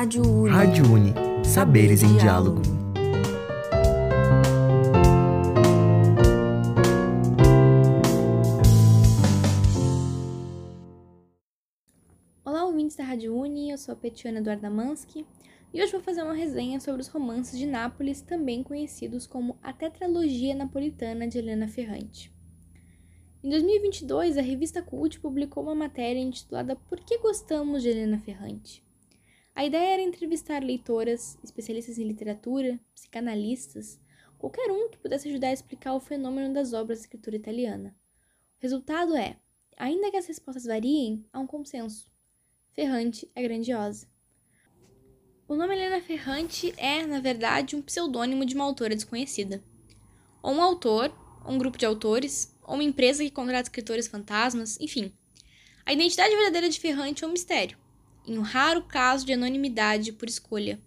Rádio Uni. Rádio Uni. Saberes em diálogo. Olá, ouvintes da Rádio Uni, eu sou a Petiana Eduarda Mansky e hoje vou fazer uma resenha sobre os romances de Nápoles, também conhecidos como a Tetralogia Napolitana de Helena Ferrante. Em 2022, a revista Cult publicou uma matéria intitulada Por que gostamos de Helena Ferrante? A ideia era entrevistar leitoras, especialistas em literatura, psicanalistas, qualquer um que pudesse ajudar a explicar o fenômeno das obras da escritura italiana. O resultado é, ainda que as respostas variem, há um consenso. Ferrante é grandiosa. O nome Helena Ferrante é, na verdade, um pseudônimo de uma autora desconhecida. Ou um autor, ou um grupo de autores, ou uma empresa que contrata escritores fantasmas, enfim. A identidade verdadeira de Ferrante é um mistério, em um raro caso de anonimidade por escolha.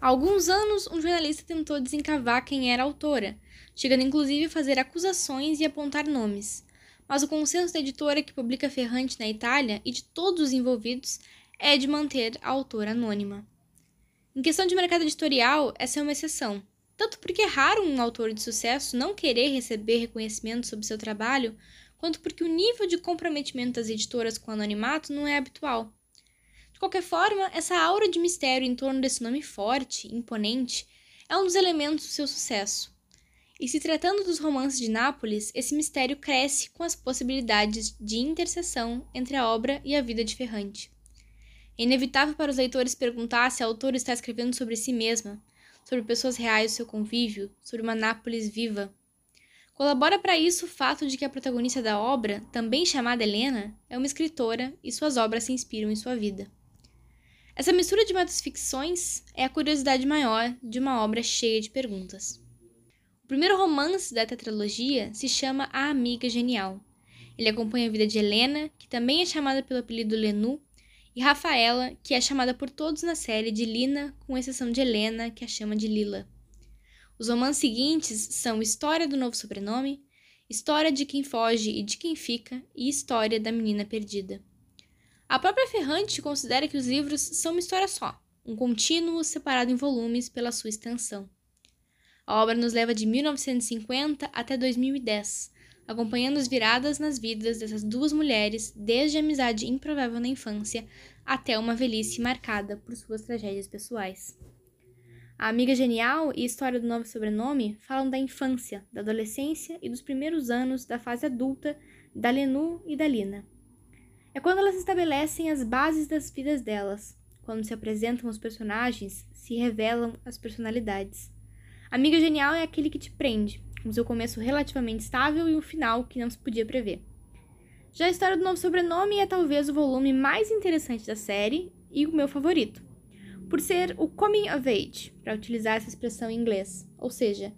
Há alguns anos, um jornalista tentou desencavar quem era a autora, chegando inclusive a fazer acusações e apontar nomes. Mas o consenso da editora que publica Ferrante na Itália e de todos os envolvidos é de manter a autora anônima. Em questão de mercado editorial, essa é uma exceção tanto porque é raro um autor de sucesso não querer receber reconhecimento sobre seu trabalho, quanto porque o nível de comprometimento das editoras com o anonimato não é habitual. De qualquer forma, essa aura de mistério em torno desse nome forte, imponente, é um dos elementos do seu sucesso. E se tratando dos romances de Nápoles, esse mistério cresce com as possibilidades de interseção entre a obra e a vida de Ferrante. É inevitável para os leitores perguntar se a autora está escrevendo sobre si mesma, sobre pessoas reais do seu convívio, sobre uma Nápoles viva. Colabora para isso o fato de que a protagonista da obra, também chamada Helena, é uma escritora e suas obras se inspiram em sua vida. Essa mistura de muitas ficções é a curiosidade maior de uma obra cheia de perguntas. O primeiro romance da tetralogia se chama A Amiga Genial. Ele acompanha a vida de Helena, que também é chamada pelo apelido Lenu, e Rafaela, que é chamada por todos na série de Lina, com exceção de Helena, que a chama de Lila. Os romances seguintes são História do Novo Sobrenome, História de Quem Foge e de Quem Fica e História da Menina Perdida. A própria Ferrante considera que os livros são uma história só, um contínuo separado em volumes pela sua extensão. A obra nos leva de 1950 até 2010, acompanhando as viradas nas vidas dessas duas mulheres, desde a amizade improvável na infância até uma velhice marcada por suas tragédias pessoais. A Amiga Genial e História do Novo Sobrenome falam da infância, da adolescência e dos primeiros anos da fase adulta da Lenu e da Lina. É quando elas estabelecem as bases das vidas delas, quando se apresentam os personagens, se revelam as personalidades. Amiga Genial é aquele que te prende, com seu começo relativamente estável e um final que não se podia prever. Já a história do novo sobrenome é talvez o volume mais interessante da série e o meu favorito, por ser o coming of age, para utilizar essa expressão em inglês, ou seja,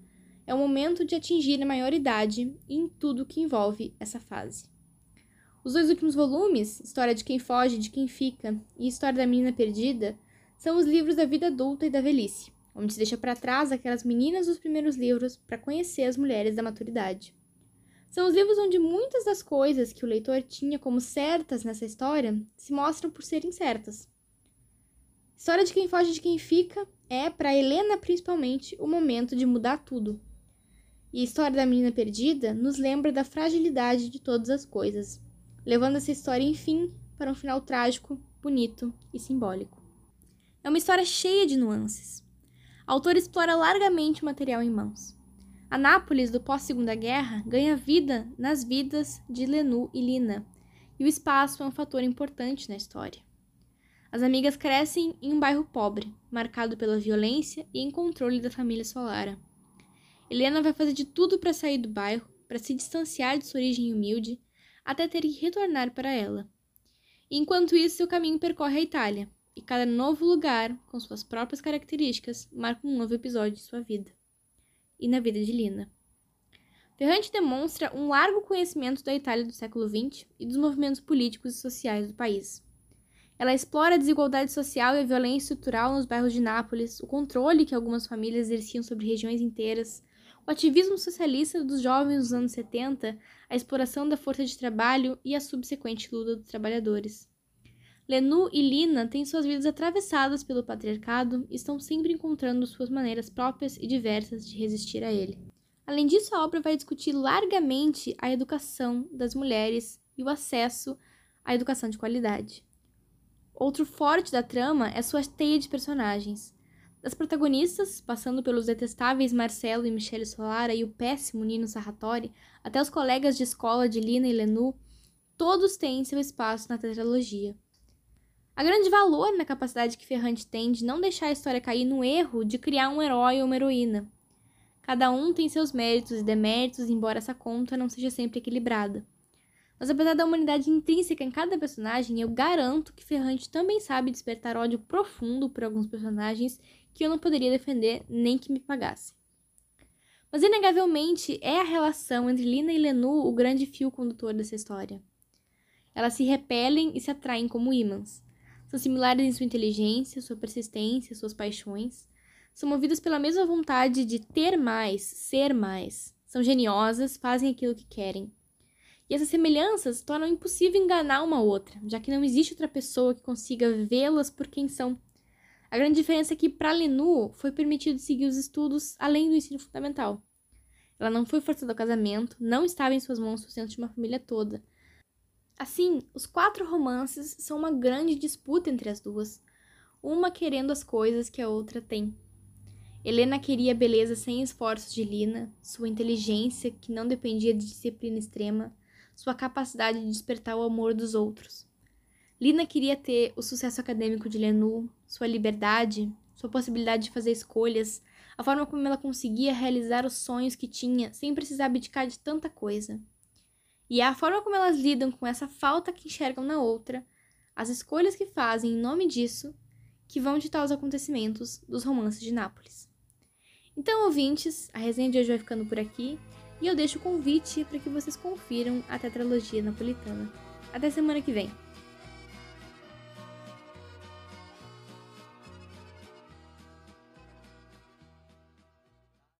é o momento de atingir a maioridade em tudo que envolve essa fase. Os dois últimos volumes, História de quem foge, de quem fica e História da menina perdida, são os livros da vida adulta e da velhice onde se deixa para trás aquelas meninas dos primeiros livros para conhecer as mulheres da maturidade. São os livros onde muitas das coisas que o leitor tinha como certas nessa história se mostram por serem certas. História de quem foge de quem fica é, para Helena principalmente, o momento de mudar tudo. E história da menina perdida nos lembra da fragilidade de todas as coisas, levando essa história, enfim, para um final trágico, bonito e simbólico. É uma história cheia de nuances o autor explora largamente o material em mãos. A Nápoles do pós-Segunda Guerra ganha vida nas vidas de Lenu e Lina, e o espaço é um fator importante na história. As amigas crescem em um bairro pobre, marcado pela violência e em controle da família Solara. Helena vai fazer de tudo para sair do bairro, para se distanciar de sua origem humilde, até ter que retornar para ela. Enquanto isso, seu caminho percorre a Itália, e cada novo lugar, com suas próprias características, marca um novo episódio de sua vida. E na vida de Lina. Ferrante demonstra um largo conhecimento da Itália do século XX e dos movimentos políticos e sociais do país. Ela explora a desigualdade social e a violência estrutural nos bairros de Nápoles, o controle que algumas famílias exerciam sobre regiões inteiras, o ativismo socialista dos jovens dos anos 70, a exploração da força de trabalho e a subsequente luta dos trabalhadores. Lenu e Lina têm suas vidas atravessadas pelo patriarcado e estão sempre encontrando suas maneiras próprias e diversas de resistir a ele. Além disso, a obra vai discutir largamente a educação das mulheres e o acesso à educação de qualidade. Outro forte da trama é sua teia de personagens. Das protagonistas, passando pelos detestáveis Marcelo e Michele Solara e o péssimo Nino Sarratori, até os colegas de escola de Lina e Lenu, todos têm seu espaço na tetralogia. Há grande valor na capacidade que Ferrante tem de não deixar a história cair no erro de criar um herói ou uma heroína. Cada um tem seus méritos e deméritos, embora essa conta não seja sempre equilibrada. Mas apesar da humanidade intrínseca em cada personagem, eu garanto que Ferrante também sabe despertar ódio profundo por alguns personagens que eu não poderia defender nem que me pagasse. Mas inegavelmente é a relação entre Lina e Lenu o grande fio condutor dessa história. Elas se repelem e se atraem como ímãs. São similares em sua inteligência, sua persistência, suas paixões. São movidas pela mesma vontade de ter mais, ser mais. São geniosas, fazem aquilo que querem. E essas semelhanças tornam impossível enganar uma outra, já que não existe outra pessoa que consiga vê-las por quem são. A grande diferença é que, para Lenu, foi permitido seguir os estudos além do ensino fundamental. Ela não foi forçada ao casamento, não estava em suas mãos o sustento de uma família toda, Assim, os quatro romances são uma grande disputa entre as duas, uma querendo as coisas que a outra tem. Helena queria a beleza sem esforços de Lina, sua inteligência que não dependia de disciplina extrema, sua capacidade de despertar o amor dos outros. Lina queria ter o sucesso acadêmico de Lenu, sua liberdade, sua possibilidade de fazer escolhas, a forma como ela conseguia realizar os sonhos que tinha sem precisar abdicar de tanta coisa. E é a forma como elas lidam com essa falta que enxergam na outra, as escolhas que fazem em nome disso, que vão ditar os acontecimentos dos romances de Nápoles. Então, ouvintes, a resenha de hoje vai ficando por aqui e eu deixo o convite para que vocês confiram a tetralogia napolitana. Até semana que vem!